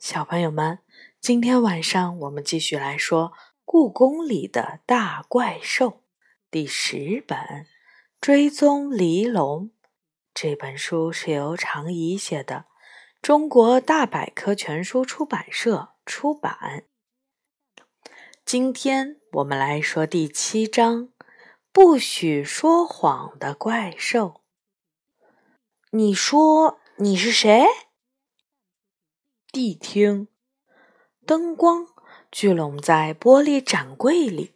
小朋友们，今天晚上我们继续来说《故宫里的大怪兽》第十本《追踪黎龙》。这本书是由常怡写的，中国大百科全书出版社出版。今天我们来说第七章：不许说谎的怪兽。你说你是谁？谛听，灯光聚拢在玻璃展柜里，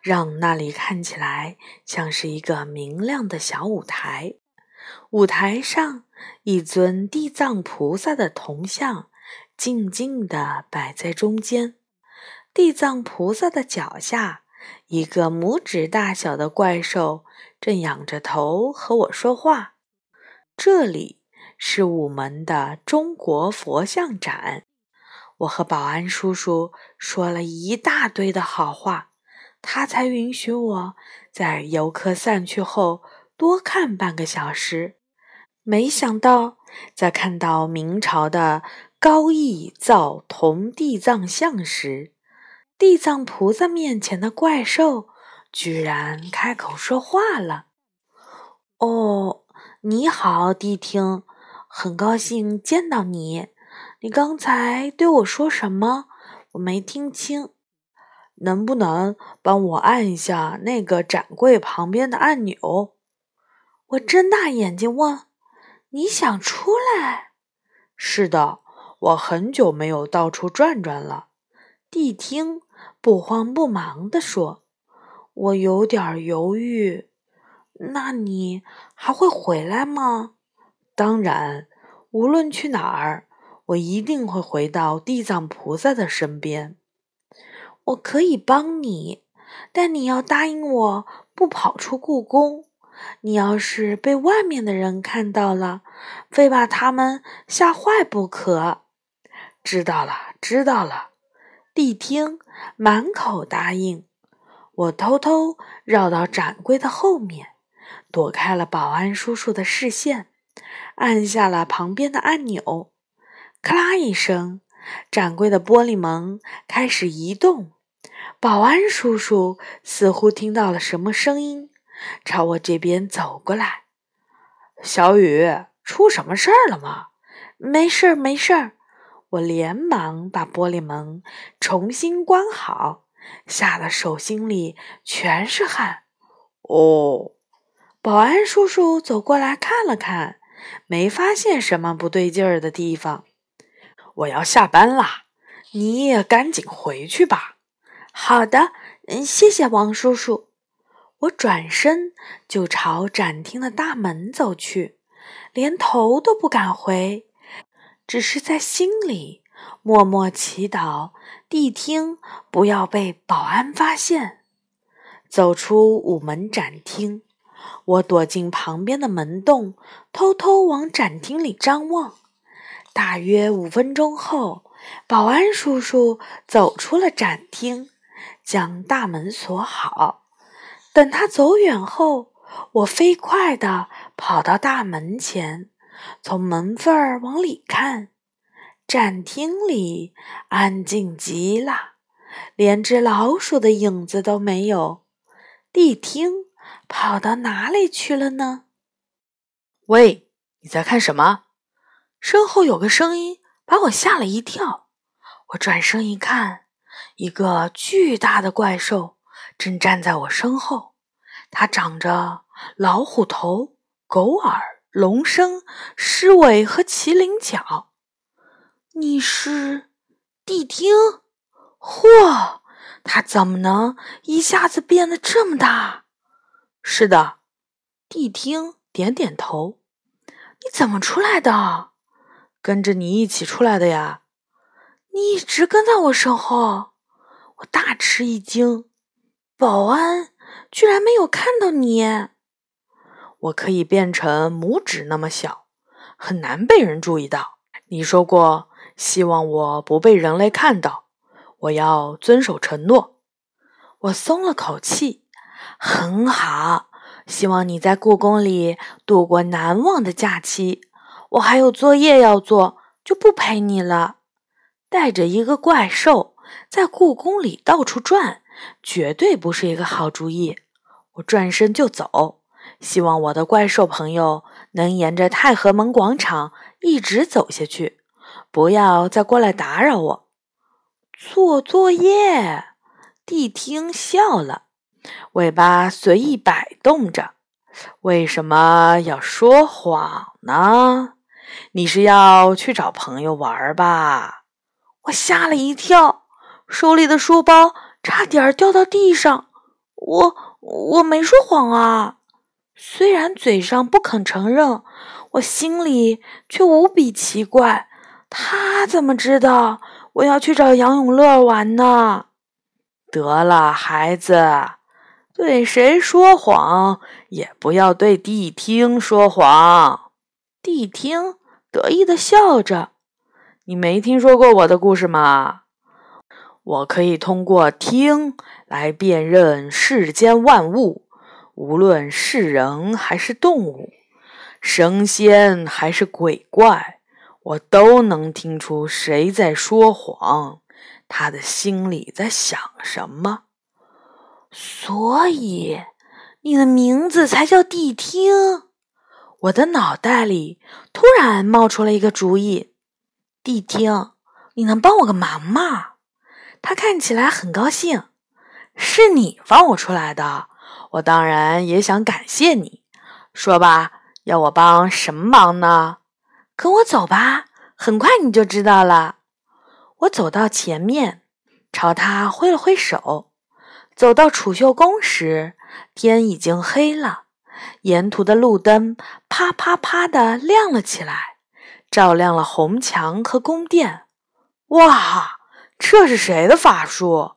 让那里看起来像是一个明亮的小舞台。舞台上，一尊地藏菩萨的铜像静静地摆在中间。地藏菩萨的脚下，一个拇指大小的怪兽正仰着头和我说话。这里。是午门的中国佛像展，我和保安叔叔说了一大堆的好话，他才允许我在游客散去后多看半个小时。没想到，在看到明朝的高义造铜地藏像时，地藏菩萨面前的怪兽居然开口说话了：“哦，你好，谛听。”很高兴见到你，你刚才对我说什么？我没听清。能不能帮我按一下那个展柜旁边的按钮？我睁大眼睛问：“你想出来？”是的，我很久没有到处转转了。谛听不慌不忙地说：“我有点犹豫。那你还会回来吗？”当然，无论去哪儿，我一定会回到地藏菩萨的身边。我可以帮你，但你要答应我不跑出故宫。你要是被外面的人看到了，非把他们吓坏不可。知道了，知道了。谛听满口答应。我偷偷绕到展柜的后面，躲开了保安叔叔的视线。按下了旁边的按钮，咔啦一声，展柜的玻璃门开始移动。保安叔叔似乎听到了什么声音，朝我这边走过来。小雨，出什么事儿了吗？没事儿，没事儿。我连忙把玻璃门重新关好，吓得手心里全是汗。哦，保安叔叔走过来看了看。没发现什么不对劲儿的地方。我要下班啦，你也赶紧回去吧。好的，嗯，谢谢王叔叔。我转身就朝展厅的大门走去，连头都不敢回，只是在心里默默祈祷，谛听不要被保安发现。走出午门展厅。我躲进旁边的门洞，偷偷往展厅里张望。大约五分钟后，保安叔叔走出了展厅，将大门锁好。等他走远后，我飞快地跑到大门前，从门缝儿往里看。展厅里安静极了，连只老鼠的影子都没有。谛听。跑到哪里去了呢？喂，你在看什么？身后有个声音把我吓了一跳。我转身一看，一个巨大的怪兽正站在我身后。它长着老虎头、狗耳、龙身、狮尾和麒麟角。你是谛听？嚯，它怎么能一下子变得这么大？是的，谛听点点头。你怎么出来的？跟着你一起出来的呀。你一直跟在我身后，我大吃一惊。保安居然没有看到你。我可以变成拇指那么小，很难被人注意到。你说过希望我不被人类看到，我要遵守承诺。我松了口气。很好，希望你在故宫里度过难忘的假期。我还有作业要做，就不陪你了。带着一个怪兽在故宫里到处转，绝对不是一个好主意。我转身就走，希望我的怪兽朋友能沿着太和门广场一直走下去，不要再过来打扰我。做作业，谛听笑了，尾巴随意摆动着。为什么要说谎呢？你是要去找朋友玩吧？我吓了一跳，手里的书包差点掉到地上。我我没说谎啊！虽然嘴上不肯承认，我心里却无比奇怪。他怎么知道我要去找杨永乐玩呢？得了，孩子，对谁说谎也不要对谛听说谎。谛听得意的笑着。你没听说过我的故事吗？我可以通过听来辨认世间万物，无论是人还是动物，神仙还是鬼怪，我都能听出谁在说谎，他的心里在想什么。所以，你的名字才叫谛听。我的脑袋里突然冒出了一个主意。谛听，你能帮我个忙吗？他看起来很高兴。是你放我出来的，我当然也想感谢你。说吧，要我帮什么忙呢？跟我走吧，很快你就知道了。我走到前面，朝他挥了挥手。走到储秀宫时，天已经黑了，沿途的路灯啪啪啪的亮了起来。照亮了红墙和宫殿。哇，这是谁的法术？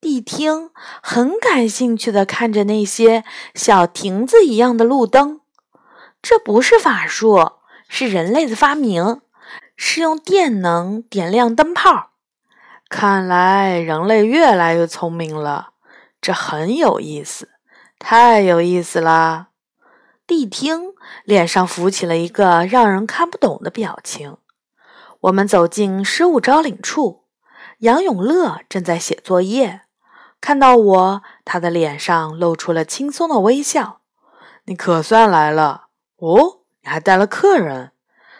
谛听很感兴趣的看着那些小亭子一样的路灯。这不是法术，是人类的发明，是用电能点亮灯泡。看来人类越来越聪明了，这很有意思，太有意思了。谛听脸上浮起了一个让人看不懂的表情。我们走进失物招领处，杨永乐正在写作业。看到我，他的脸上露出了轻松的微笑。你可算来了哦！你还带了客人。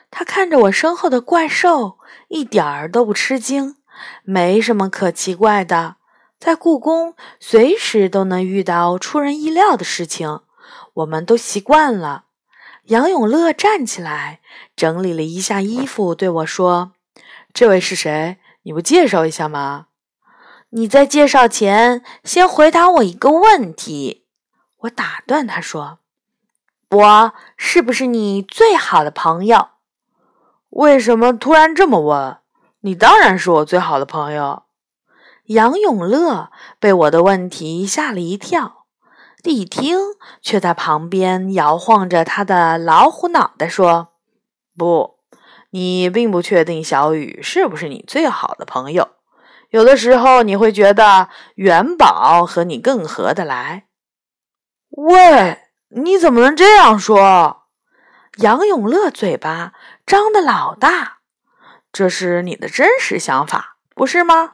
他看着我身后的怪兽，一点儿都不吃惊。没什么可奇怪的，在故宫随时都能遇到出人意料的事情。我们都习惯了。杨永乐站起来，整理了一下衣服，对我说：“这位是谁？你不介绍一下吗？”你在介绍前，先回答我一个问题。我打断他说：“我是不是你最好的朋友？”为什么突然这么问？你当然是我最好的朋友。杨永乐被我的问题吓了一跳。谛听却在旁边摇晃着他的老虎脑袋，说：“不，你并不确定小雨是不是你最好的朋友。有的时候你会觉得元宝和你更合得来。”喂，你怎么能这样说？杨永乐嘴巴张得老大，这是你的真实想法，不是吗？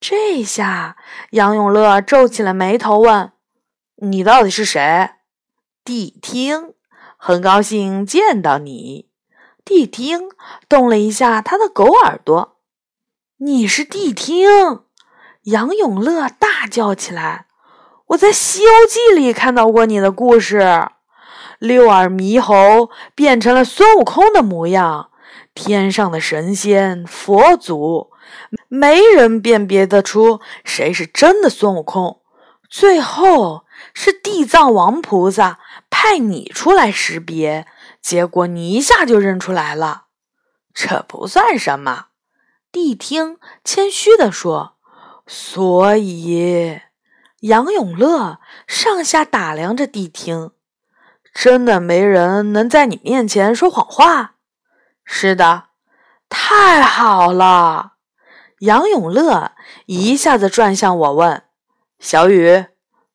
这下杨永乐皱起了眉头，问。你到底是谁？谛听，很高兴见到你。谛听动了一下他的狗耳朵。你是谛听？杨永乐大叫起来：“我在《西游记》里看到过你的故事。六耳猕猴变成了孙悟空的模样，天上的神仙佛祖没人辨别得出谁是真的孙悟空。最后。”是地藏王菩萨派你出来识别，结果你一下就认出来了。这不算什么，谛听谦虚地说。所以，杨永乐上下打量着谛听，真的没人能在你面前说谎话。是的，太好了。杨永乐一下子转向我问：“小雨。”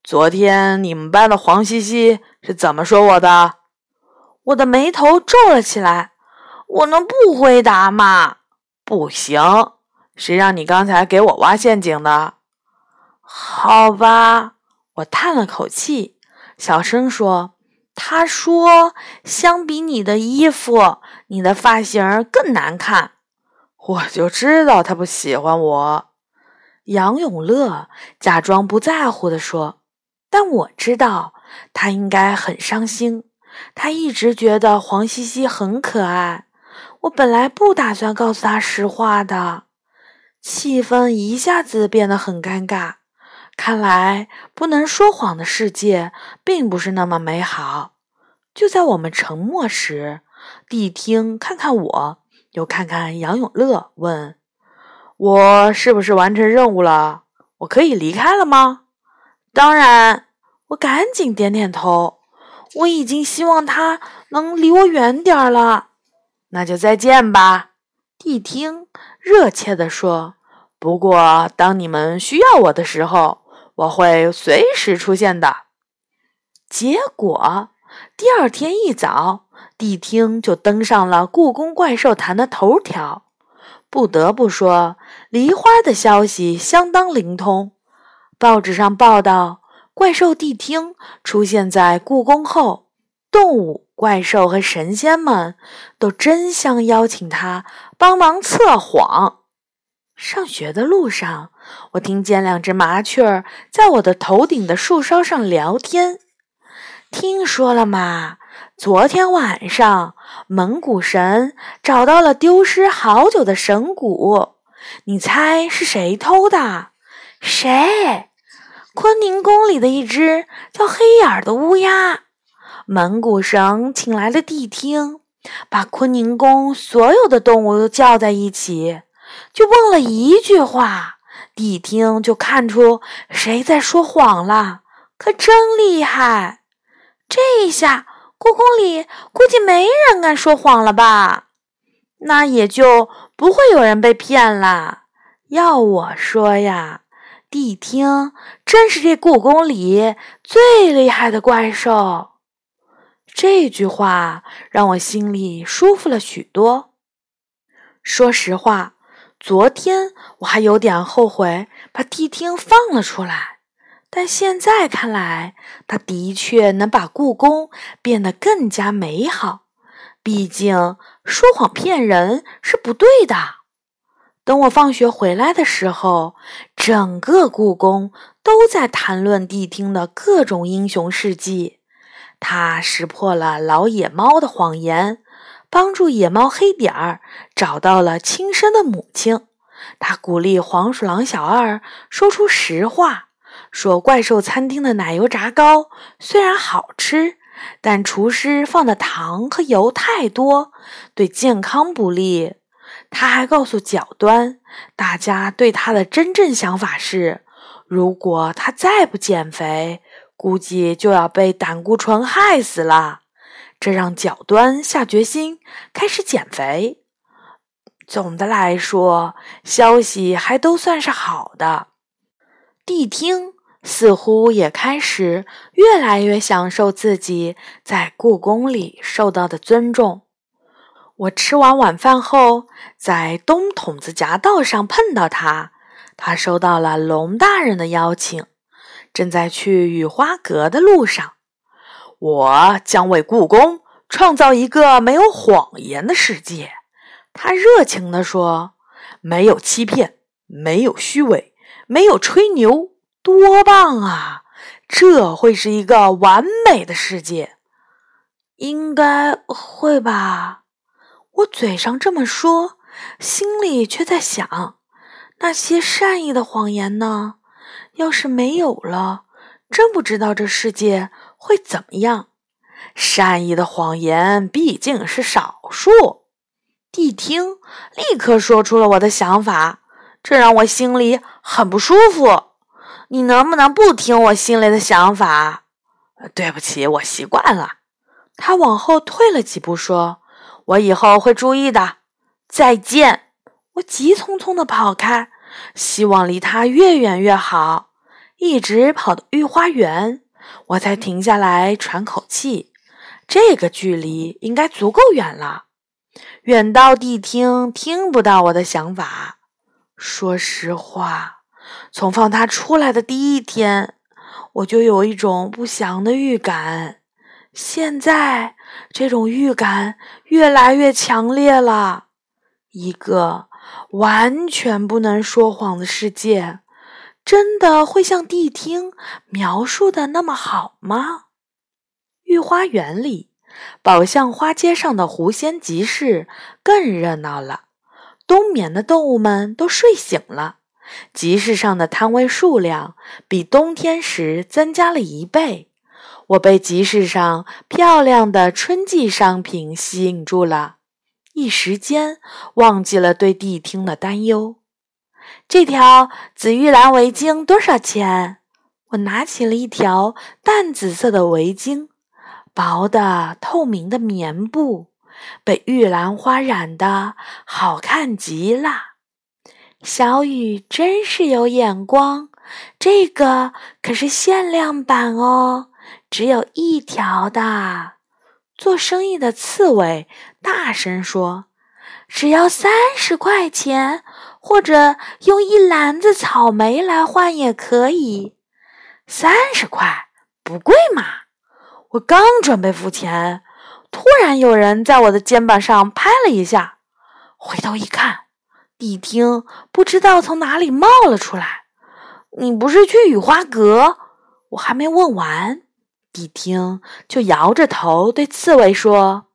昨天你们班的黄西西是怎么说我的？我的眉头皱了起来。我能不回答吗？不行，谁让你刚才给我挖陷阱的？好吧，我叹了口气，小声说：“他说，相比你的衣服，你的发型更难看。”我就知道他不喜欢我。杨永乐假装不在乎地说：“但我知道他应该很伤心。他一直觉得黄西西很可爱。我本来不打算告诉他实话的。”气氛一下子变得很尴尬。看来不能说谎的世界并不是那么美好。就在我们沉默时，谛听看看我，又看看杨永乐，问。我是不是完成任务了？我可以离开了吗？当然，我赶紧点点头。我已经希望他能离我远点儿了。那就再见吧，谛听热切地说。不过，当你们需要我的时候，我会随时出现的。结果，第二天一早，谛听就登上了《故宫怪兽坛》的头条。不得不说，梨花的消息相当灵通。报纸上报道，怪兽谛听出现在故宫后，动物、怪兽和神仙们都争相邀请他帮忙测谎。上学的路上，我听见两只麻雀在我的头顶的树梢上聊天。听说了吗？昨天晚上，蒙古神找到了丢失好久的神骨，你猜是谁偷的？谁？坤宁宫里的一只叫黑眼儿的乌鸦。蒙古神请来了谛听，把坤宁宫所有的动物都叫在一起，就问了一句话，谛听就看出谁在说谎了，可真厉害！这一下。故宫里估计没人敢说谎了吧？那也就不会有人被骗了。要我说呀，谛听真是这故宫里最厉害的怪兽。这句话让我心里舒服了许多。说实话，昨天我还有点后悔把谛听放了出来。但现在看来，他的确能把故宫变得更加美好。毕竟说谎骗人是不对的。等我放学回来的时候，整个故宫都在谈论谛听的各种英雄事迹。他识破了老野猫的谎言，帮助野猫黑点儿找到了亲生的母亲。他鼓励黄鼠狼小二说出实话。说怪兽餐厅的奶油炸糕虽然好吃，但厨师放的糖和油太多，对健康不利。他还告诉角端，大家对他的真正想法是：如果他再不减肥，估计就要被胆固醇害死了。这让角端下决心开始减肥。总的来说，消息还都算是好的。谛听。似乎也开始越来越享受自己在故宫里受到的尊重。我吃完晚饭后，在东筒子夹道上碰到他，他收到了龙大人的邀请，正在去雨花阁的路上。我将为故宫创造一个没有谎言的世界，他热情地说：“没有欺骗，没有虚伪，没有吹牛。”多棒啊！这会是一个完美的世界，应该会吧？我嘴上这么说，心里却在想：那些善意的谎言呢？要是没有了，真不知道这世界会怎么样。善意的谎言毕竟是少数。谛听立刻说出了我的想法，这让我心里很不舒服。你能不能不听我心里的想法？对不起，我习惯了。他往后退了几步，说：“我以后会注意的。”再见！我急匆匆地跑开，希望离他越远越好。一直跑到御花园，我才停下来喘口气。这个距离应该足够远了，远到谛听听不到我的想法。说实话，从放他出来的第一天，我就有一种不祥的预感。现在，这种预感越来越强烈了。一个完全不能说谎的世界，真的会像谛听描述的那么好吗？御花园里，宝相花街上的狐仙集市更热闹了。冬眠的动物们都睡醒了，集市上的摊位数量比冬天时增加了一倍。我被集市上漂亮的春季商品吸引住了，一时间忘记了对谛听的担忧。这条紫玉兰围巾多少钱？我拿起了一条淡紫色的围巾，薄的透明的棉布，被玉兰花染得好看极了。小雨真是有眼光，这个可是限量版哦。只有一条的，做生意的刺猬大声说：“只要三十块钱，或者用一篮子草莓来换也可以。三十块不贵嘛？”我刚准备付钱，突然有人在我的肩膀上拍了一下，回头一看，谛听不知道从哪里冒了出来。“你不是去雨花阁？”我还没问完。谛听，就摇着头对刺猬说：“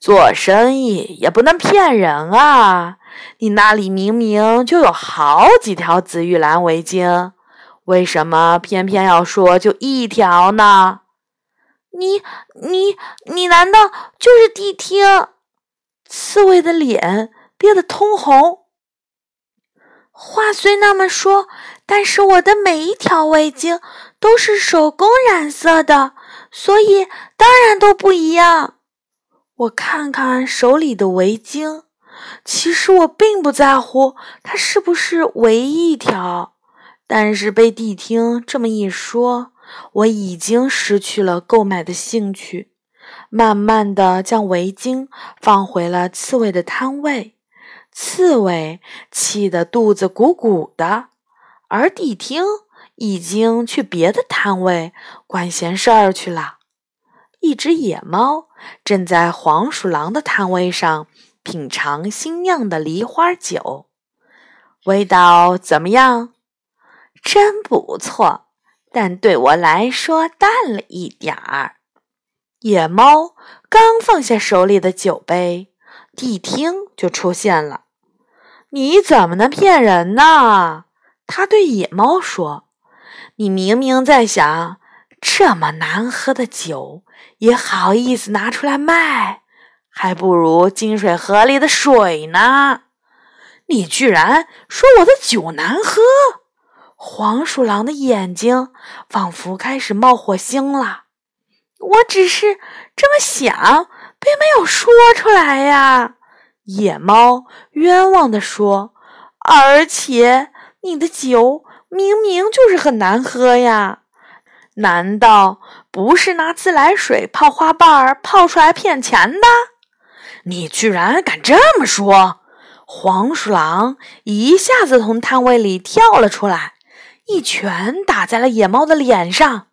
做生意也不能骗人啊！你那里明明就有好几条紫玉兰围巾，为什么偏偏要说就一条呢？你、你、你难道就是谛听？”刺猬的脸憋得通红。话虽那么说，但是我的每一条围巾都是手工染色的。所以当然都不一样。我看看手里的围巾，其实我并不在乎它是不是唯一一条。但是被谛听这么一说，我已经失去了购买的兴趣，慢慢的将围巾放回了刺猬的摊位。刺猬气得肚子鼓鼓的，而谛听。已经去别的摊位管闲事儿去了。一只野猫正在黄鼠狼的摊位上品尝新酿的梨花酒，味道怎么样？真不错，但对我来说淡了一点儿。野猫刚放下手里的酒杯，谛听就出现了。你怎么能骗人呢？他对野猫说。你明明在想，这么难喝的酒也好意思拿出来卖，还不如金水河里的水呢。你居然说我的酒难喝！黄鼠狼的眼睛仿佛开始冒火星了。我只是这么想，并没有说出来呀。野猫冤枉地说：“而且你的酒……”明明就是很难喝呀！难道不是拿自来水泡花瓣儿泡出来骗钱的？你居然敢这么说！黄鼠狼一下子从摊位里跳了出来，一拳打在了野猫的脸上。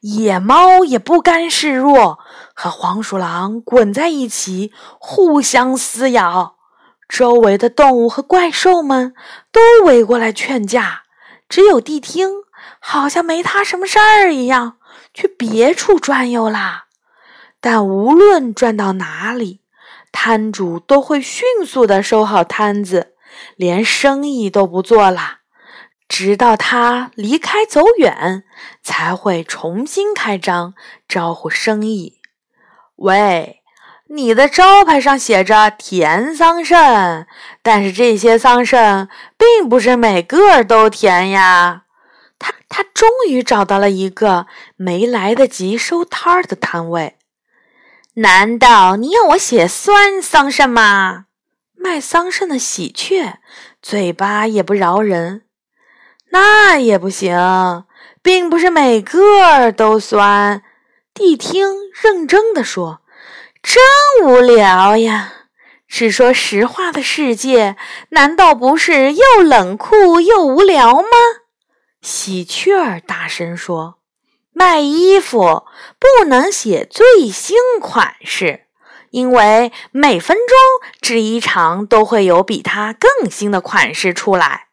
野猫也不甘示弱，和黄鼠狼滚在一起，互相撕咬。周围的动物和怪兽们都围过来劝架。只有谛听，好像没他什么事儿一样，去别处转悠啦。但无论转到哪里，摊主都会迅速的收好摊子，连生意都不做了，直到他离开走远，才会重新开张招呼生意。喂，你的招牌上写着甜桑葚，但是这些桑葚。并不是每个都甜呀。他他终于找到了一个没来得及收摊儿的摊位。难道你要我写酸桑葚吗？卖桑葚的喜鹊嘴巴也不饶人。那也不行，并不是每个都酸。谛听认真的说：“真无聊呀。”只说实话的世界，难道不是又冷酷又无聊吗？喜鹊儿大声说：“卖衣服不能写最新款式，因为每分钟制衣厂都会有比它更新的款式出来。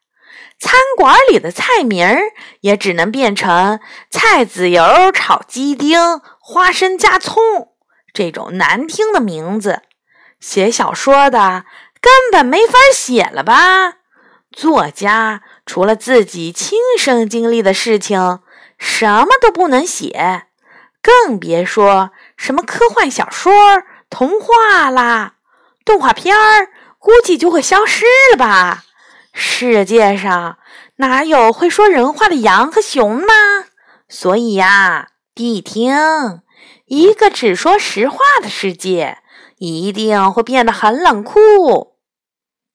餐馆里的菜名儿也只能变成菜籽油炒鸡丁、花生加葱这种难听的名字。”写小说的根本没法写了吧？作家除了自己亲身经历的事情，什么都不能写，更别说什么科幻小说、童话啦、动画片儿，估计就会消失了吧？世界上哪有会说人话的羊和熊呢？所以呀，谛听，一个只说实话的世界。一定会变得很冷酷。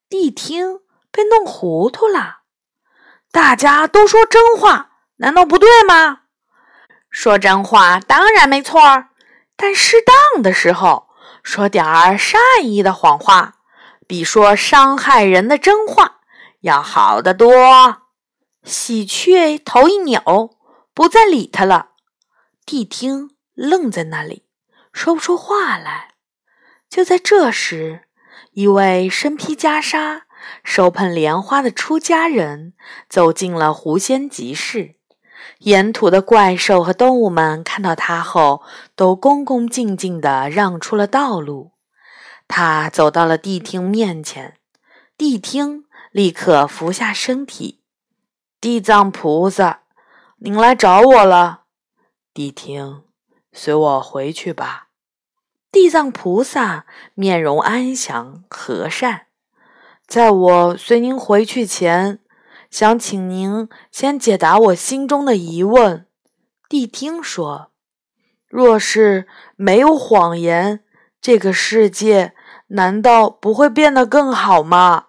谛听被弄糊涂了。大家都说真话，难道不对吗？说真话当然没错，但适当的时候说点儿善意的谎话，比说伤害人的真话要好得多。喜鹊头一扭，不再理他了。谛听愣在那里，说不出话来。就在这时，一位身披袈裟、手捧莲花的出家人走进了狐仙集市。沿途的怪兽和动物们看到他后，都恭恭敬敬地让出了道路。他走到了谛听面前，谛听立刻伏下身体：“地藏菩萨，您来找我了。”谛听，随我回去吧。地藏菩萨面容安详和善，在我随您回去前，想请您先解答我心中的疑问。谛听说：“若是没有谎言，这个世界难道不会变得更好吗？”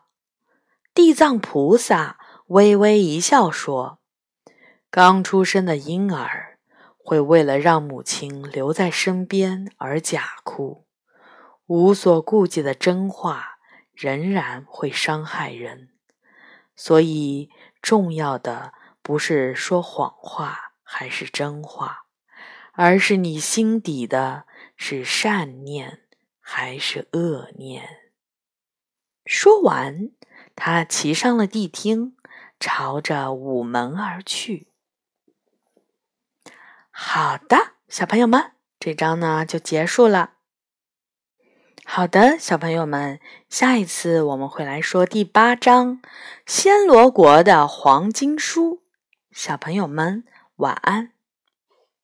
地藏菩萨微微一笑说：“刚出生的婴儿。”会为了让母亲留在身边而假哭，无所顾忌的真话仍然会伤害人。所以，重要的不是说谎话还是真话，而是你心底的是善念还是恶念。说完，他骑上了谛听，朝着午门而去。好的，小朋友们，这章呢就结束了。好的，小朋友们，下一次我们会来说第八章《暹罗国的黄金书》。小朋友们，晚安。